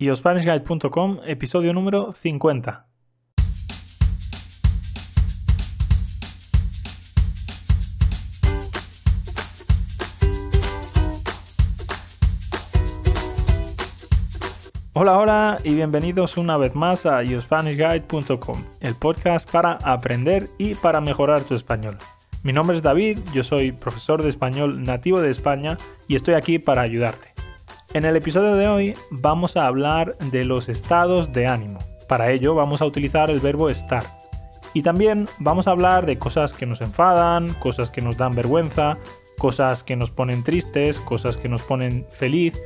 iospanishguide.com, episodio número 50. Hola, hola y bienvenidos una vez más a iospanishguide.com, el podcast para aprender y para mejorar tu español. Mi nombre es David, yo soy profesor de español nativo de España y estoy aquí para ayudarte. En el episodio de hoy vamos a hablar de los estados de ánimo. Para ello vamos a utilizar el verbo estar. Y también vamos a hablar de cosas que nos enfadan, cosas que nos dan vergüenza, cosas que nos ponen tristes, cosas que nos ponen feliz.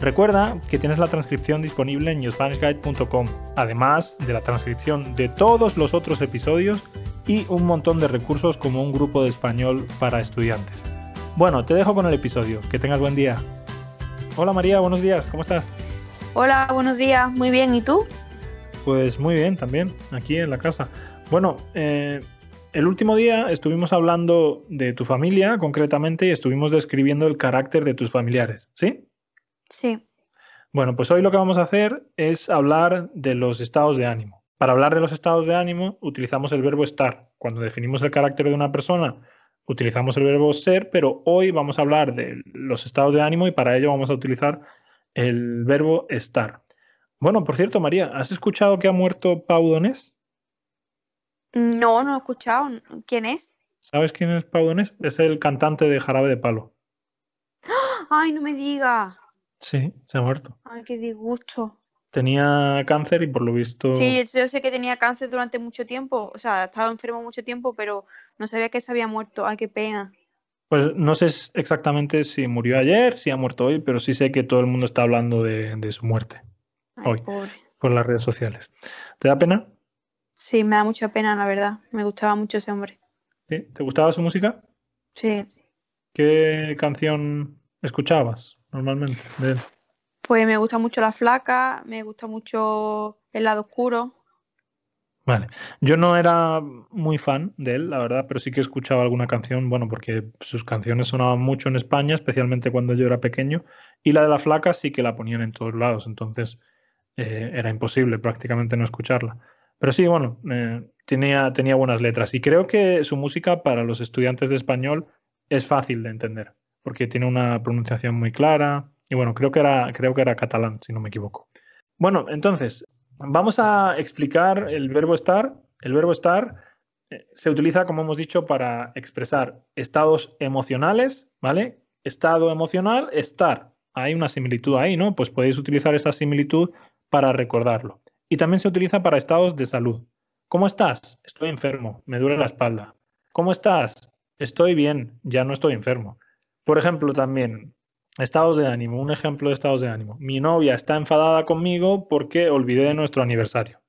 Recuerda que tienes la transcripción disponible en yourspanishguide.com, además de la transcripción de todos los otros episodios y un montón de recursos como un grupo de español para estudiantes. Bueno, te dejo con el episodio. Que tengas buen día. Hola María, buenos días, ¿cómo estás? Hola, buenos días, muy bien, ¿y tú? Pues muy bien también, aquí en la casa. Bueno, eh, el último día estuvimos hablando de tu familia concretamente y estuvimos describiendo el carácter de tus familiares, ¿sí? Sí. Bueno, pues hoy lo que vamos a hacer es hablar de los estados de ánimo. Para hablar de los estados de ánimo utilizamos el verbo estar. Cuando definimos el carácter de una persona utilizamos el verbo ser, pero hoy vamos a hablar de los estados de ánimo y para ello vamos a utilizar el verbo estar. Bueno, por cierto, María, ¿has escuchado que ha muerto Pau Donés? No, no he escuchado. ¿Quién es? ¿Sabes quién es Pau Donés? Es el cantante de Jarabe de Palo. Ay, no me diga. Sí, se ha muerto. Ay, qué disgusto. Tenía cáncer y por lo visto... Sí, yo sé que tenía cáncer durante mucho tiempo, o sea, estaba enfermo mucho tiempo, pero no sabía que se había muerto. Ay, qué pena. Pues no sé exactamente si murió ayer, si ha muerto hoy, pero sí sé que todo el mundo está hablando de, su muerte Ay, hoy pobre. por las redes sociales. ¿Te da pena? Sí, me da mucha pena, la verdad. Me gustaba mucho ese hombre. ¿Sí? ¿Te gustaba su música? Sí. ¿Qué canción escuchabas normalmente de él? Pues me gusta mucho La Flaca, me gusta mucho El lado oscuro. Vale, yo no era muy fan de él, la verdad, pero sí que escuchaba alguna canción, bueno, porque sus canciones sonaban mucho en España, especialmente cuando yo era pequeño, y la de la flaca sí que la ponían en todos lados, entonces eh, era imposible prácticamente no escucharla. Pero sí, bueno, eh, tenía, tenía buenas letras y creo que su música para los estudiantes de español es fácil de entender, porque tiene una pronunciación muy clara, y bueno, creo que era, creo que era catalán, si no me equivoco. Bueno, entonces, vamos a explicar el verbo estar. El verbo estar eh, se utiliza, como hemos dicho, para expresar estados emocionales, ¿vale? Estado emocional, estar. Hay una similitud ahí, ¿no? Pues podéis utilizar esa similitud para recordarlo. Y también se utiliza para estados de salud. ¿Cómo estás? Estoy enfermo, me duele la espalda. ¿Cómo estás? Estoy bien, ya no estoy enfermo. Por ejemplo, también, Estados de ánimo, un ejemplo de estados de ánimo. Mi novia está enfadada conmigo porque olvidé de nuestro aniversario.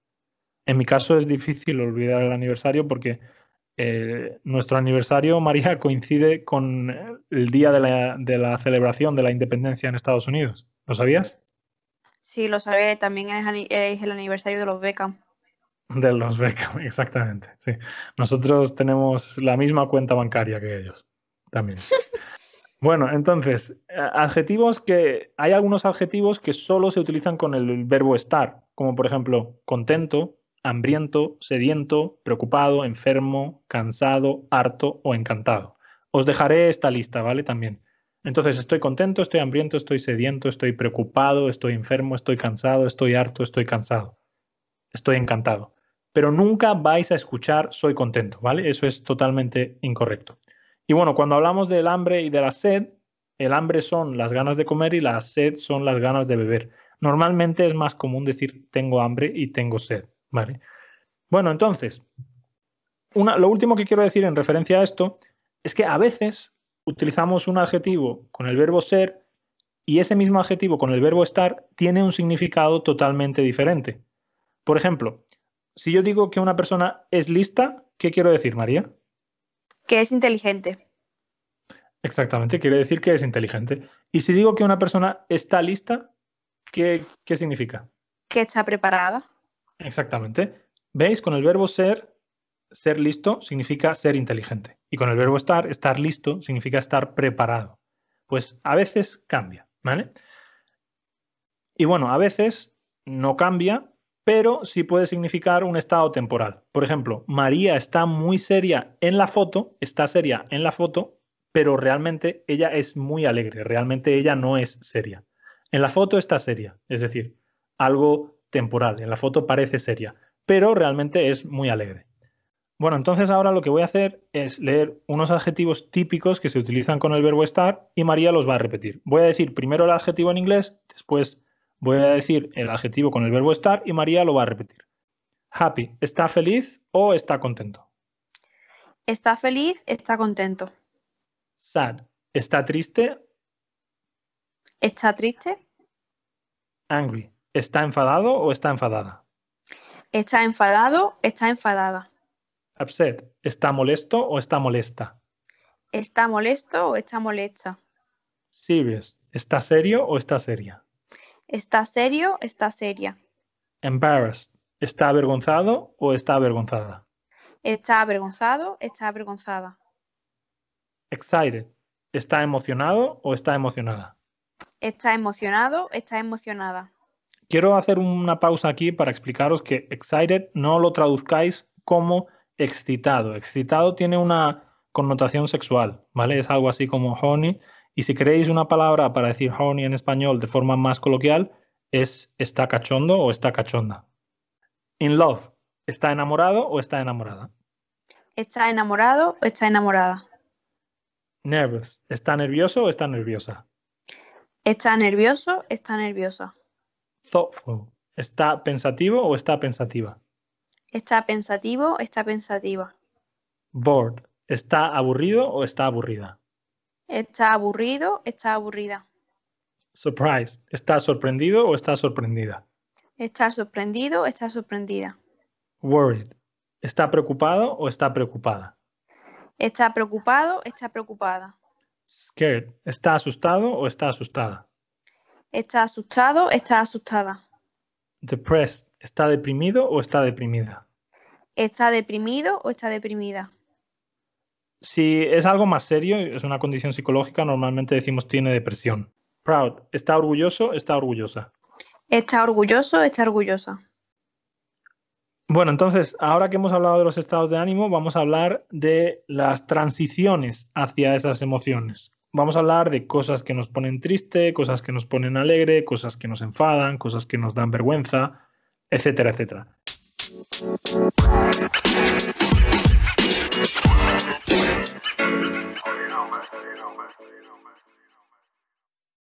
En mi caso es difícil olvidar el aniversario porque eh, nuestro aniversario, María, coincide con el día de la, de la, celebración de la independencia en Estados Unidos. ¿Lo sabías? Sí, lo sabía. También es, es el aniversario de los Beckham. De los Beckham, exactamente. Sí. Nosotros tenemos la misma cuenta bancaria que ellos. También. Bueno, entonces, eh, adjetivos que. Hay algunos adjetivos que solo se utilizan con el verbo estar, como por ejemplo contento, hambriento, sediento, preocupado, enfermo, cansado, harto o encantado. Os dejaré esta lista, ¿vale? También. Entonces, estoy contento, estoy hambriento, estoy sediento, estoy preocupado, estoy enfermo, estoy cansado, estoy harto, estoy cansado. Estoy encantado. Pero nunca vais a escuchar soy contento, ¿vale? Eso es totalmente incorrecto. Y bueno, cuando hablamos del hambre y de la sed, el hambre son las ganas de comer y la sed son las ganas de beber. Normalmente es más común decir tengo hambre y tengo sed, ¿vale? Bueno, entonces, lo último que quiero decir en referencia a esto es que a veces utilizamos un adjetivo con el verbo ser y ese mismo adjetivo con el verbo estar tiene un significado totalmente diferente. Por ejemplo, si yo digo que una persona es lista, ¿qué quiero decir, María? Que es inteligente. Exactamente, quiere decir que es inteligente. Y si digo que una persona está lista, ¿qué, qué significa? Que está preparada. Exactamente. ¿Veis? Con el verbo ser, ser listo significa ser inteligente. Y con el verbo estar, estar listo significa estar preparado. Pues a veces cambia, ¿vale? Y bueno, a veces no cambia, pero sí puede significar un estado temporal. Por ejemplo, María está muy seria en la foto, está seria en la foto, pero realmente ella es muy alegre, realmente ella no es seria. En la foto está seria, es decir, algo temporal, en la foto parece seria, pero realmente es muy alegre. Bueno, entonces ahora lo que voy a hacer es leer unos adjetivos típicos que se utilizan con el verbo estar y María los va a repetir. Voy a decir primero el adjetivo en inglés, después voy a decir el adjetivo con el verbo estar y María lo va a repetir. Happy, ¿está feliz o está contento? Está feliz, está contento. Sad, ¿está triste? ¿Está triste? Angry, ¿está enfadado o está enfadada? ¿Está enfadado? ¿Está enfadada? Upset, ¿está molesto o está molesta? ¿Está molesto o está molesta? Serious, ¿está serio o está seria? ¿Está serio? ¿Está seria? Embarrassed, ¿está avergonzado o está avergonzada? ¿Está avergonzado? ¿Está avergonzada? Excited, ¿está emocionado o está emocionada? ¿Está emocionado? ¿Está emocionada? Quiero hacer una pausa aquí para explicaros que excited no lo traduzcáis como excitado. Excitado tiene una connotación sexual, ¿vale? Es algo así como honey. Y si queréis una palabra para decir honey en español de forma más coloquial, es está cachondo o está cachonda. In love, ¿está enamorado o está enamorada? ¿Está enamorado o está enamorada? Nervous, ¿está nervioso o está nerviosa? ¿Está nervioso? ¿Está nerviosa? Thoughtful, ¿está pensativo o está pensativa? ¿Está pensativo? ¿Está pensativa? Bored, ¿está aburrido o está aburrida? ¿Está aburrido? ¿Está aburrida? Surprised, ¿está sorprendido o está sorprendida? ¿Está sorprendido? ¿Está sorprendida? Worried, ¿está preocupado o está preocupada? ¿Está preocupado? ¿Está preocupada? Scared, ¿está asustado o está asustada? ¿Está asustado? ¿Está asustada? Depressed, ¿está deprimido o está deprimida? ¿Está deprimido o está deprimida? Si es algo más serio, es una condición psicológica, normalmente decimos tiene depresión. Proud, ¿está orgulloso? ¿Está orgullosa? ¿Está orgulloso? ¿Está orgullosa? Bueno, entonces, ahora que hemos hablado de los estados de ánimo, vamos a hablar de las transiciones hacia esas emociones. Vamos a hablar de cosas que nos ponen triste, cosas que nos ponen alegre, cosas que nos enfadan, cosas que nos dan vergüenza, etcétera, etcétera.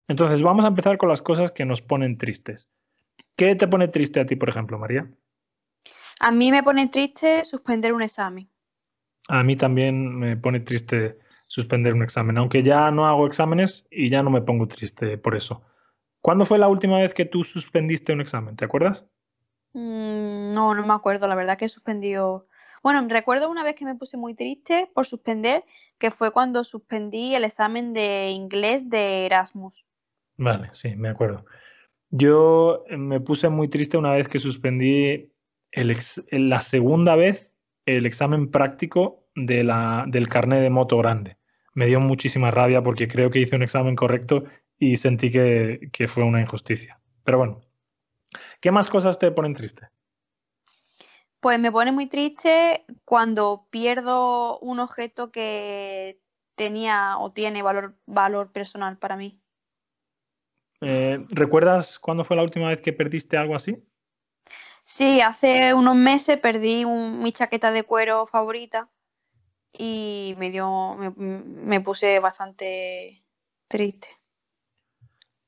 Entonces, vamos a empezar con las cosas que nos ponen tristes. ¿Qué te pone triste a ti, por ejemplo, María? A mí me pone triste suspender un examen. A mí también me pone triste suspender un examen, aunque ya no hago exámenes y ya no me pongo triste por eso. ¿Cuándo fue la última vez que tú suspendiste un examen? ¿Te acuerdas? Mm, no, no me acuerdo, la verdad que he suspendido. Bueno, recuerdo una vez que me puse muy triste por suspender, que fue cuando suspendí el examen de inglés de Erasmus. Vale, sí, me acuerdo. Yo me puse muy triste una vez que suspendí el la segunda vez el examen práctico del carnet de moto grande. Me dio muchísima rabia porque creo que hice un examen correcto y sentí que fue una injusticia. Pero bueno, ¿qué más cosas te ponen triste? Pues me pone muy triste cuando pierdo un objeto que tenía o tiene valor, valor personal para mí. Eh, ¿Recuerdas cuándo fue la última vez que perdiste algo así? Sí, hace unos meses perdí mi chaqueta de cuero favorita y me dio, me, puse bastante triste.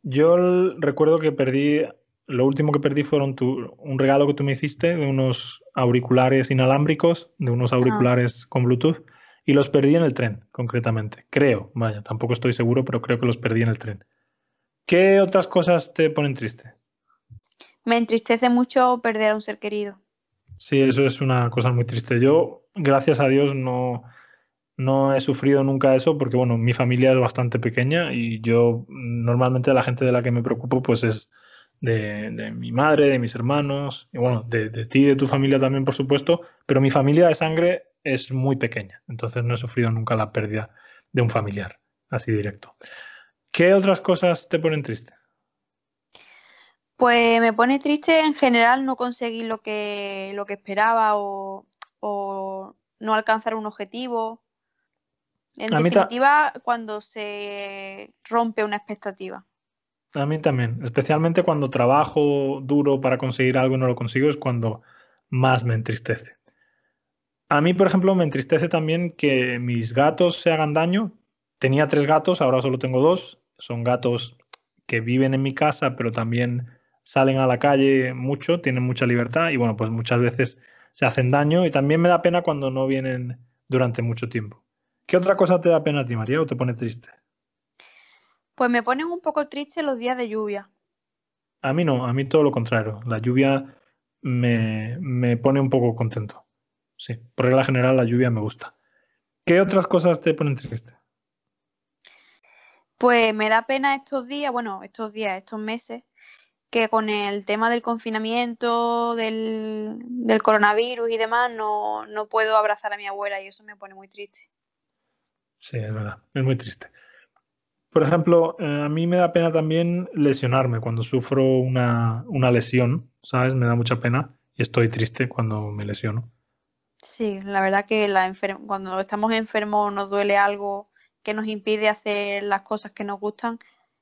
Yo recuerdo que perdí, lo último que perdí fueron un regalo que tú me hiciste de unos auriculares inalámbricos, de unos ah. auriculares con Bluetooth, y los perdí en el tren, concretamente. Creo, vaya, tampoco estoy seguro, pero creo que los perdí en el tren. ¿Qué otras cosas te ponen triste? Me entristece mucho perder a un ser querido. Sí, eso es una cosa muy triste. Yo, gracias a Dios, no, no he sufrido nunca eso porque, bueno, mi familia es bastante pequeña y yo normalmente la gente de la que me preocupo pues es de, mi madre, de mis hermanos y, bueno, de, de ti y de tu familia también, por supuesto, pero mi familia de sangre es muy pequeña, entonces no he sufrido nunca la pérdida de un familiar, así directo. ¿Qué otras cosas te ponen triste? Pues me pone triste en general no conseguir lo que, lo que esperaba o, no alcanzar un objetivo. En definitiva, cuando se rompe una expectativa. A mí también, especialmente cuando trabajo duro para conseguir algo y no lo consigo, es cuando más me entristece. A mí, por ejemplo, me entristece también que mis gatos se hagan daño. Tenía tres gatos, ahora solo tengo dos. Son gatos que viven en mi casa, pero también salen a la calle mucho, tienen mucha libertad y bueno, pues muchas veces se hacen daño y también me da pena cuando no vienen durante mucho tiempo. ¿Qué otra cosa te da pena a ti, María, o te pone triste? Pues me ponen un poco triste los días de lluvia. A mí no, a mí todo lo contrario. La lluvia me, me pone un poco contento. Sí, por regla general la lluvia me gusta. ¿Qué otras cosas te ponen triste? Pues me da pena estos días, bueno, estos días, estos meses, que con el tema del confinamiento, del, coronavirus y demás, no, no, puedo abrazar a mi abuela y eso me pone muy triste. Sí, es verdad, es muy triste. Por ejemplo, eh, a mí me da pena también lesionarme cuando sufro una, una lesión, ¿sabes? Me da mucha pena y estoy triste cuando me lesiono. Sí, la verdad que la cuando estamos enfermos nos duele algo que nos impide hacer las cosas que nos gustan,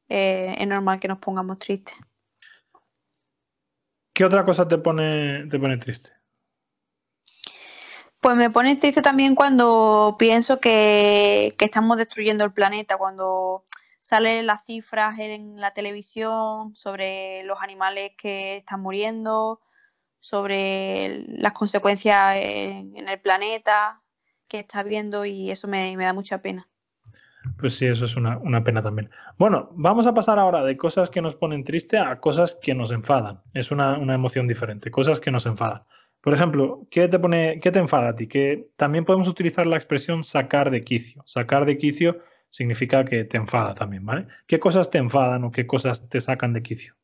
eh, es normal que nos pongamos tristes. ¿Qué otra cosa te pone, te pone triste? Pues me pone triste también cuando pienso que, estamos destruyendo el planeta, cuando salen las cifras en la televisión sobre los animales que están muriendo, sobre las consecuencias en, el planeta que está viendo y eso me, da mucha pena. Pues sí, eso es una, pena también. Bueno, vamos a pasar ahora de cosas que nos ponen triste a cosas que nos enfadan. Es una, emoción diferente, cosas que nos enfadan. Por ejemplo, ¿qué te pone, qué te enfada a ti? Que también podemos utilizar la expresión sacar de quicio. Sacar de quicio significa que te enfada también, ¿vale? ¿Qué cosas te enfadan o qué cosas te sacan de quicio?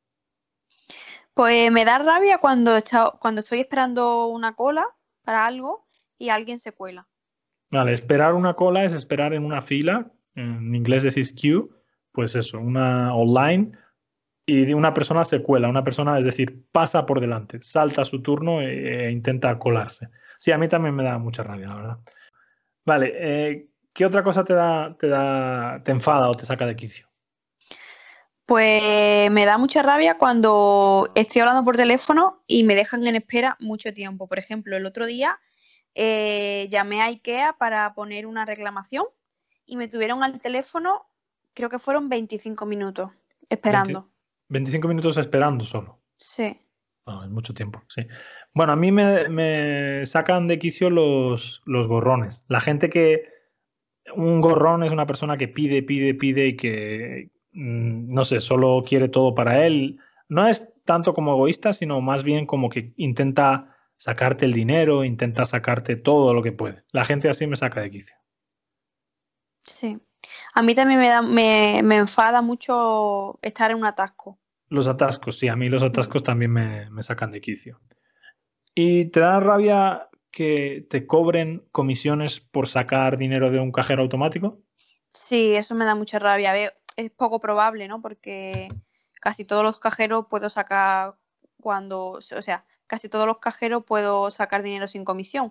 Pues me da rabia cuando, cuando estoy esperando una cola para algo y alguien se cuela. Vale, esperar una cola es esperar en una fila en inglés decís queue, pues eso, una online y una persona se cuela, una persona, es decir, pasa por delante, salta su turno e, e, intenta colarse. Sí, a mí también me da mucha rabia, la verdad. Vale, eh, ¿qué otra cosa te da, te da, te enfada o te saca de quicio? Pues me da mucha rabia cuando estoy hablando por teléfono y me dejan en espera mucho tiempo. Por ejemplo, el otro día eh, llamé a IKEA para poner una reclamación y me tuvieron al teléfono, creo que fueron 25 minutos esperando. 25 minutos esperando solo. Sí. Ah, es mucho tiempo, sí. Bueno, a mí me, sacan de quicio los, los gorrones. La gente que... Un gorrón es una persona que pide, pide, pide y que, mm, no sé, solo quiere todo para él. No es tanto como egoísta, sino más bien como que intenta sacarte el dinero, intenta sacarte todo lo que puede. La gente así me saca de quicio. Sí. A mí también me, da, me, me enfada mucho estar en un atasco. Los atascos, sí, a mí los atascos también me, sacan de quicio. ¿Y te da rabia que te cobren comisiones por sacar dinero de un cajero automático? Sí, eso me da mucha rabia. Es poco probable, ¿no? Porque casi todos los cajeros puedo sacar cuando, o sea, casi todos los cajeros puedo sacar dinero sin comisión.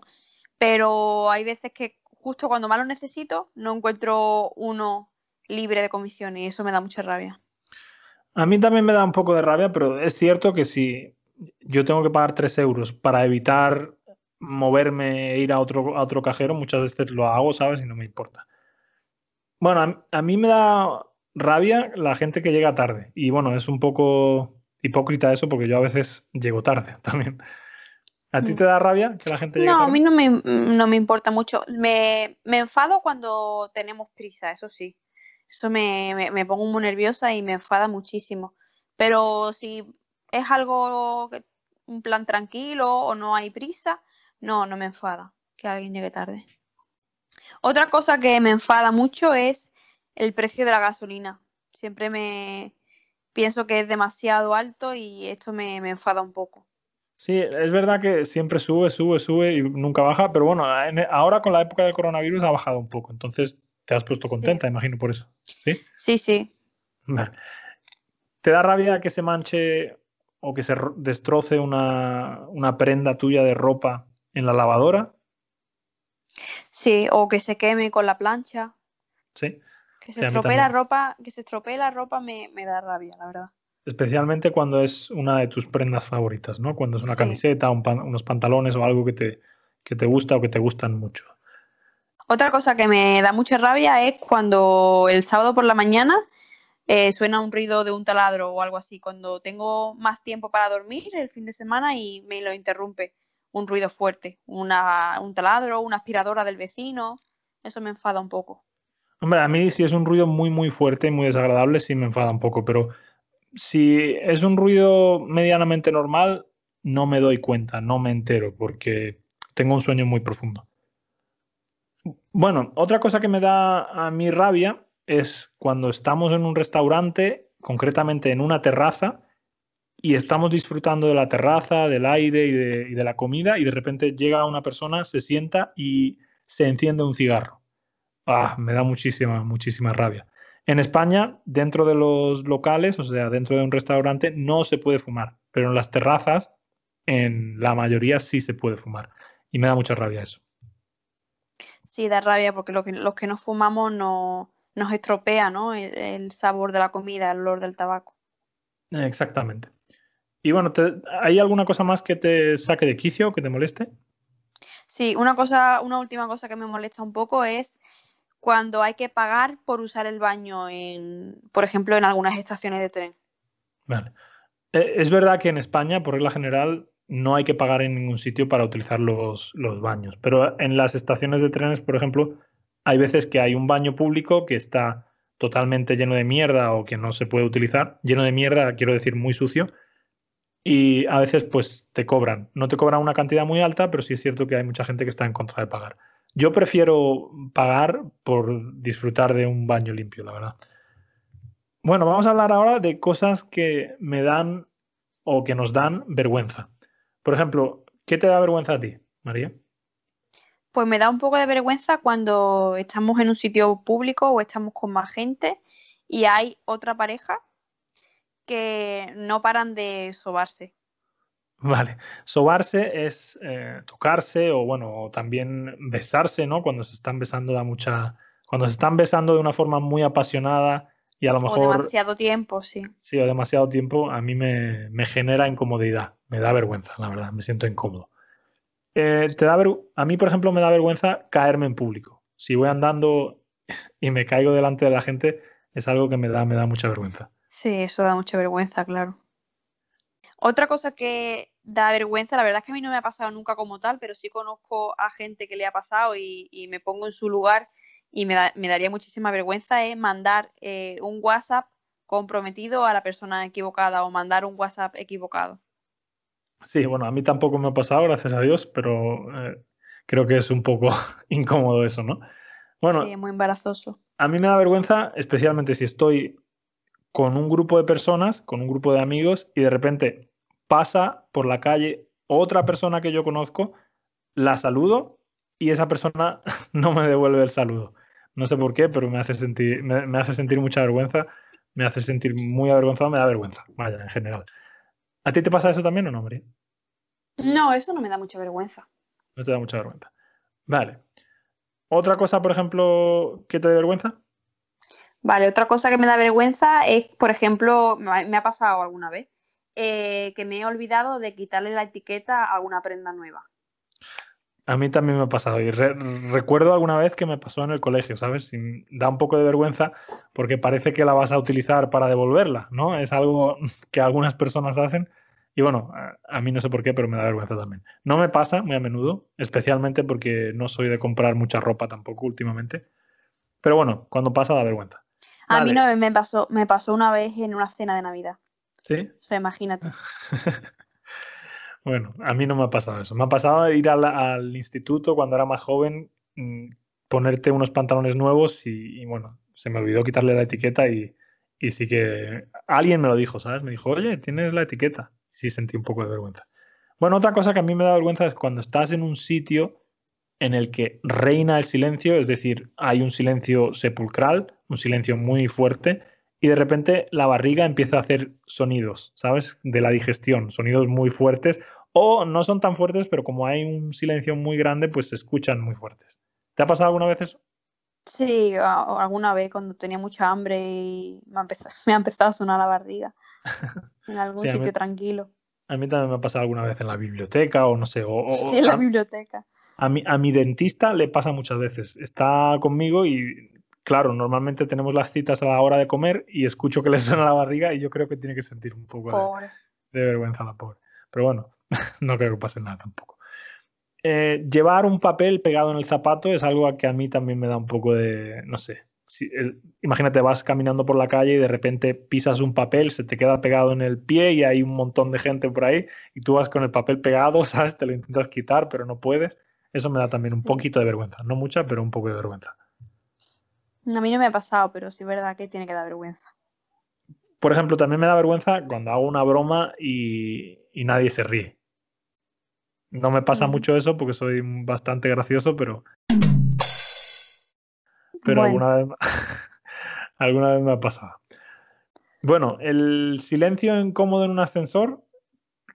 Pero hay veces que justo cuando más lo necesito, no encuentro uno libre de comisiones y eso me da mucha rabia. A mí también me da un poco de rabia, pero es cierto que si yo tengo que pagar 3 euros para evitar moverme e ir a otro, a otro cajero, muchas veces lo hago, ¿sabes? Y no me importa. Bueno, a, mí me da rabia la gente que llega tarde. Y bueno, es un poco hipócrita eso porque yo a veces llego tarde también. ¿A ti te da rabia que la gente llegue No, a mí no me, no me importa mucho. Me, enfado cuando tenemos prisa, eso sí. Eso me, me, pongo muy nerviosa y me enfada muchísimo. Pero si es algo, un plan tranquilo o no hay prisa, no, no me enfada que alguien llegue tarde. Otra cosa que me enfada mucho es el precio de la gasolina. Siempre me pienso que es demasiado alto y esto me, me enfada un poco. Sí, es verdad que siempre sube, sube, sube y nunca baja, pero bueno, ahora con la época del coronavirus ha bajado un poco, entonces te has puesto contenta, imagino, por eso. Sí, sí. sí. ¿Te da rabia que se manche o que se destroce una, una prenda tuya de ropa en la lavadora. Sí, o que se queme con la plancha. Sí. Que Sí, se mí estropee la ropa, que se estropee la ropa me, me da rabia, la verdad. Especialmente cuando es una de tus prendas favoritas, ¿no? Cuando es una Sí. camiseta, un pan- unos pantalones o algo que te, que te gusta o que te gustan mucho. Otra cosa que me da mucha rabia es cuando el sábado por la mañana eh, suena un ruido de un taladro o algo así. Cuando tengo más tiempo para dormir el fin de semana y me lo interrumpe un ruido fuerte, una, un taladro, una aspiradora del vecino. Eso me enfada un poco. Hombre, a mí si es un ruido muy, muy fuerte y muy desagradable, sí me enfada un poco, pero si es un ruido medianamente normal, no me doy cuenta, no me entero, porque tengo un sueño muy profundo. Bueno, otra cosa que me da a mí rabia es cuando estamos en un restaurante, concretamente en una terraza, y estamos disfrutando de la terraza, del aire y de, la comida, y de repente llega una persona, se sienta y se enciende un cigarro. Ah, me da muchísima, muchísima rabia. En España, dentro de los locales, o sea, dentro de un restaurante, no se puede fumar, pero en las terrazas, en la mayoría sí se puede fumar. Y me da mucha rabia eso. Sí, da rabia porque lo que, los que no fumamos no, nos estropea, ¿no? El, el sabor de la comida, el olor del tabaco. Exactamente. Y bueno, te- ¿hay alguna cosa más que te saque de quicio, que te moleste? Sí, una cosa, una última cosa que me molesta un poco es cuando hay que pagar por usar el baño en, por ejemplo, en algunas estaciones de tren. Vale. Eh, Es verdad que en España, por regla general, no hay que pagar en ningún sitio para utilizar los, baños, pero en las estaciones de trenes, por ejemplo, hay veces que hay un baño público que está totalmente lleno de mierda o que no se puede utilizar. Lleno de mierda, quiero decir, muy sucio. Y a veces, pues, te cobran. No te cobran una cantidad muy alta, pero sí es cierto que hay mucha gente que está en contra de pagar. Yo prefiero pagar por disfrutar de un baño limpio, la verdad. Bueno, vamos a hablar ahora de cosas que me dan o que nos dan vergüenza. Por ejemplo, ¿qué te da vergüenza a ti, María? Pues me da un poco de vergüenza cuando estamos en un sitio público o estamos con más gente y hay otra pareja que no paran de sobarse. Vale, sobarse es eh, tocarse o bueno, también besarse, ¿no? Cuando se están besando da mucha, cuando se están besando de una forma muy apasionada y a lo O mejor demasiado tiempo, sí. sí o demasiado tiempo, a mí me, me genera incomodidad, me da vergüenza, la verdad, me siento incómodo. Eh, te da ver- a mí, por ejemplo, me da vergüenza caerme en público. Si voy andando y me caigo delante de la gente, es algo que me da, me da mucha vergüenza. Sí, eso da mucha vergüenza, claro. Otra cosa que da vergüenza, la verdad es que a mí no me ha pasado nunca como tal, pero sí conozco a gente que le ha pasado y, y me pongo en su lugar y me, da- me daría muchísima vergüenza es mandar eh, un WhatsApp comprometido a la persona equivocada o mandar un WhatsApp equivocado. Sí, bueno, a mí tampoco me ha pasado, gracias a Dios, pero eh, creo que es un poco incómodo eso, ¿no? Bueno, Sí, muy embarazoso. a mí me da vergüenza, especialmente si estoy con un grupo de personas, con un grupo de amigos, y de repente pasa por la calle otra persona que yo conozco, la saludo y esa persona no me devuelve el saludo. No sé por qué, pero me hace sentir, me, me hace sentir mucha vergüenza, me hace sentir muy avergonzado, me da vergüenza, vaya, en general. ¿A ti te pasa eso también o no, María? No, eso no me da mucha vergüenza. No te da mucha vergüenza. Vale. ¿Otra cosa, por ejemplo, que te dé vergüenza? Vale, otra cosa que me da vergüenza es, por ejemplo, me ha pasado alguna vez, eh, que me he olvidado de quitarle la etiqueta a alguna prenda nueva. A mí también me ha pasado. Y re- recuerdo alguna vez que me pasó en el colegio, ¿sabes? Y da un poco de vergüenza porque parece que la vas a utilizar para devolverla, ¿no? Es algo que algunas personas hacen. Y bueno, a, a mí no sé por qué, pero me da vergüenza también. No me pasa muy a menudo, especialmente porque no soy de comprar mucha ropa tampoco últimamente. Pero bueno, cuando pasa da vergüenza. A mí me pasó, me pasó una vez en una cena de Navidad. ¿Sí? O sea, imagínate. Bueno, a mí no me ha pasado eso. Me ha pasado ir al, instituto cuando era más joven, mm, ponerte unos pantalones nuevos y, y, bueno, se me olvidó quitarle la etiqueta y, y sí que alguien me lo dijo, ¿sabes? Me dijo, oye, tienes la etiqueta. Sí sentí un poco de vergüenza. Bueno, otra cosa que a mí me da vergüenza es cuando estás en un sitio en el que reina el silencio, es decir, hay un silencio sepulcral, un silencio muy fuerte y de repente la barriga empieza a hacer sonidos, ¿sabes? De la digestión, sonidos muy fuertes o no son tan fuertes, pero como hay un silencio muy grande, pues se escuchan muy fuertes. ¿Te ha pasado alguna vez eso? Sí, alguna vez cuando tenía mucha hambre y me ha empezado, me ha empezado a sonar la barriga en algún sitio tranquilo. A mí también me ha pasado alguna vez en la biblioteca o no sé. O, sí, en la biblioteca. A mi, a mi dentista le pasa muchas veces. Está conmigo y, claro, normalmente tenemos las citas a la hora de comer y escucho que le suena la barriga y yo creo que tiene que sentir un poco de, de, vergüenza la pobre. Pero bueno, no creo que pase nada tampoco. Eh, llevar un papel pegado en el zapato es algo que a mí también me da un poco de, no sé, imagínate, vas caminando por la calle y de repente pisas un papel, se te queda pegado en el pie y hay un montón de gente por ahí y tú vas con el papel pegado, ¿sabes? Te lo intentas quitar, pero no puedes. Eso me da también un poquito de vergüenza. No mucha, pero un poco de vergüenza. A mí no me ha pasado, pero sí es verdad que tiene que dar vergüenza. Por ejemplo, también me da vergüenza cuando hago una broma y, y nadie se ríe. No me pasa mucho eso porque soy bastante gracioso, pero. Pero alguna, vez, alguna vez me ha pasado. Bueno, el silencio incómodo en un ascensor,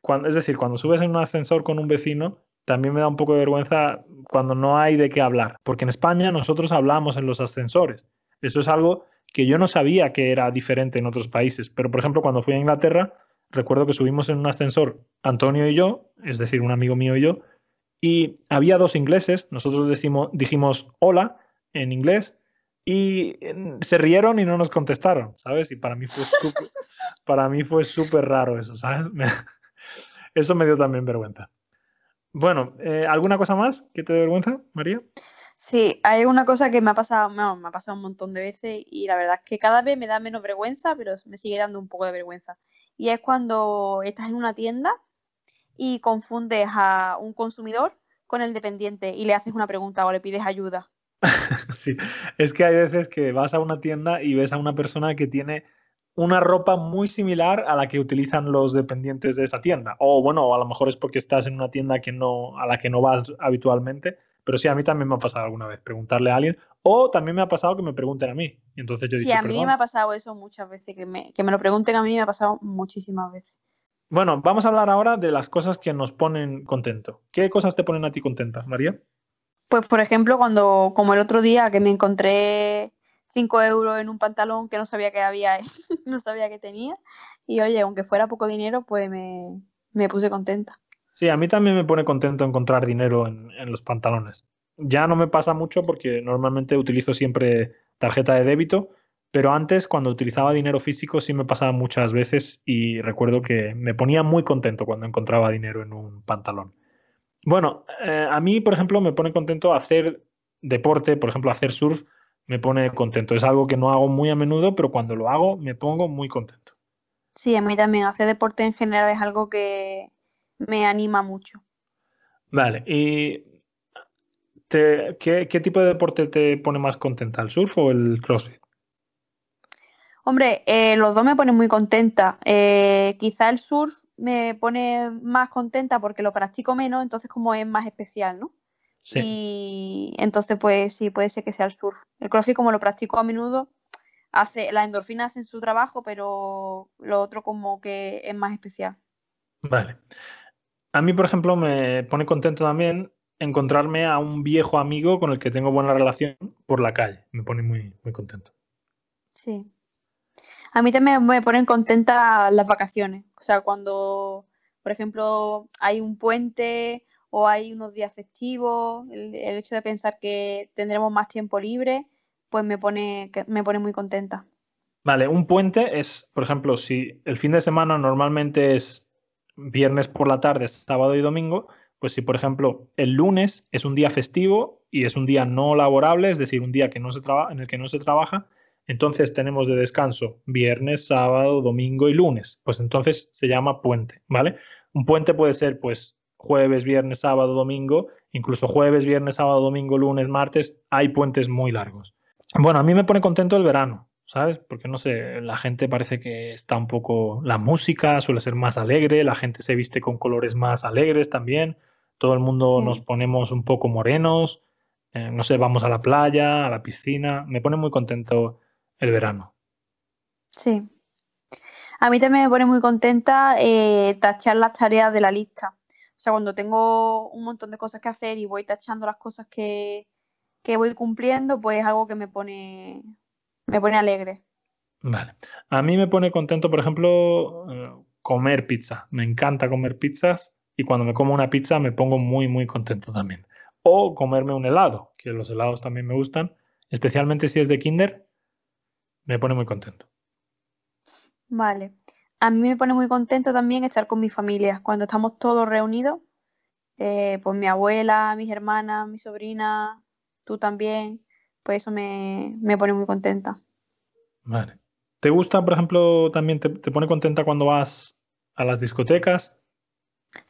cuando, es decir, cuando subes en un ascensor con un vecino, también me da un poco de vergüenza cuando no hay de qué hablar. Porque en España nosotros hablamos en los ascensores. Eso es algo que yo no sabía que era diferente en otros países. Pero, por ejemplo, cuando fui a Inglaterra, recuerdo que subimos en un ascensor Antonio y yo, es decir, un amigo mío y yo, y había dos ingleses, nosotros decimos, dijimos hola en inglés y se rieron y no nos contestaron, ¿sabes? Y para mí fue súper, para mí fue súper raro eso, ¿sabes? eso me dio también vergüenza. Bueno, eh, ¿alguna cosa más que te dé vergüenza, María? Sí, hay una cosa que me ha pasado, me ha pasado un montón de veces y la verdad es que cada vez me da menos vergüenza, pero me sigue dando un poco de vergüenza y es cuando estás en una tienda y confundes a un consumidor con el dependiente y le haces una pregunta o le pides ayuda. sí, es que hay veces que vas a una tienda y ves a una persona que tiene una ropa muy similar a la que utilizan los dependientes de esa tienda. O bueno, a lo mejor es porque estás en una tienda que no, a la que no vas habitualmente. Pero sí, a mí también me ha pasado alguna vez preguntarle a alguien. O también me ha pasado que me pregunten a mí. Y entonces yo sí, a mí me ha pasado eso muchas veces. Que me, que me lo pregunten a mí me ha pasado muchísimas veces. Bueno, vamos a hablar ahora de las cosas que nos ponen contento. ¿Qué cosas te ponen a ti contenta, María? Pues, por ejemplo, cuando, como el otro día que me encontré 5 euros en un pantalón que no sabía que había, no sabía que tenía. Y oye, aunque fuera poco dinero, pues me, me puse contenta. Sí, a mí también me pone contento encontrar dinero en, los pantalones. Ya no me pasa mucho porque normalmente utilizo siempre tarjeta de débito, pero antes cuando utilizaba dinero físico sí me pasaba muchas veces y recuerdo que me ponía muy contento cuando encontraba dinero en un pantalón. Bueno, eh, a mí, por ejemplo, me pone contento hacer deporte, por ejemplo, hacer surf, me pone contento. Es algo que no hago muy a menudo, pero cuando lo hago me pongo muy contento. Sí, a mí también. Hacer deporte en general es algo que, me anima mucho. Vale, ¿y qué, tipo de deporte te pone más contenta, el surf o el crossfit? Hombre, eh, los dos me ponen muy contenta. Eh, quizá el surf me pone más contenta porque lo practico menos, entonces como es más especial, ¿no? Sí. Y entonces pues sí, puede ser que sea el surf. El crossfit como lo practico a menudo, hace, las endorfinas hacen su trabajo, pero lo otro como que es más especial. Vale. A mí, por ejemplo, me pone contento también encontrarme a un viejo amigo con el que tengo buena relación por la calle. Me pone muy, muy contento. Sí. A mí también me ponen contenta las vacaciones. O sea, cuando, por ejemplo, hay un puente o hay unos días festivos, el, hecho de pensar que tendremos más tiempo libre, pues me pone, me pone muy contenta. Vale, un puente es, por ejemplo, si el fin de semana normalmente es viernes por la tarde, sábado y domingo, pues si por ejemplo el lunes es un día festivo y es un día no laborable, es decir, un día que no se en el que no se trabaja, entonces tenemos de descanso viernes, sábado, domingo y lunes. Pues entonces se llama puente, ¿vale? Un puente puede ser pues jueves, viernes, sábado, domingo, incluso jueves, viernes, sábado, domingo, lunes, martes, hay puentes muy largos. Bueno, a mí me pone contento el verano. ¿sabes? Porque no sé, la gente parece que está un poco, la música suele ser más alegre, la gente se viste con colores más alegres también, todo el mundo nos ponemos un poco morenos, eh, no sé, vamos a la playa, a la piscina, me pone muy contento el verano. Sí. A mí también me pone muy contenta eh, tachar las tareas de la lista. O sea, cuando tengo un montón de cosas que hacer y voy tachando las cosas que, que voy cumpliendo, pues es algo que me pone, me pone alegre. Vale. A mí me pone contento, por ejemplo, eh, comer pizza. Me encanta comer pizzas y cuando me como una pizza me pongo muy, muy contento también. O comerme un helado, que los helados también me gustan, especialmente si es de Kinder, me pone muy contento. Vale. A mí me pone muy contento también estar con mi familia. Cuando estamos todos reunidos, eh, pues mi abuela, mis hermanas, mi sobrina, tú también, pues eso me, me pone muy contenta. Vale. ¿Te gusta, por ejemplo, también te, pone contenta cuando vas a las discotecas?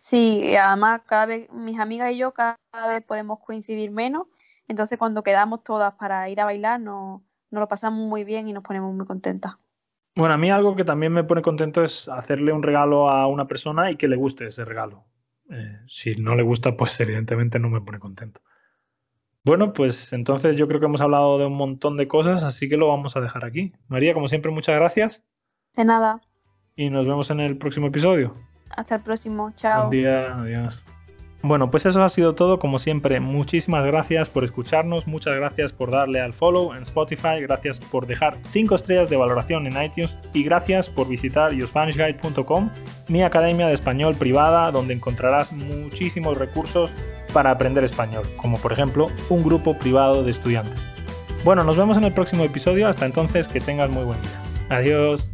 Sí, además cada vez mis amigas y yo cada vez podemos coincidir menos, entonces cuando quedamos todas para ir a bailar nos, lo pasamos muy bien y nos ponemos muy contentas. Bueno, a mí algo que también me pone contento es hacerle un regalo a una persona y que le guste ese regalo. Eh, si no le gusta, pues evidentemente no me pone contento. Bueno, pues entonces yo creo que hemos hablado de un montón de cosas, así que lo vamos a dejar aquí. María, como siempre, muchas gracias. De nada. Y nos vemos en el próximo episodio. Hasta el próximo. Chao. Buen día. Adiós. Bueno, pues eso ha sido todo. Como siempre, muchísimas gracias por escucharnos, muchas gracias por darle al follow en Spotify, gracias por dejar 5 estrellas de valoración en iTunes y gracias por visitar yourspanishguide.com, mi academia de español privada donde encontrarás muchísimos recursos para aprender español, como por ejemplo un grupo privado de estudiantes. Bueno, nos vemos en el próximo episodio. Hasta entonces, que tengas muy buen día. Adiós.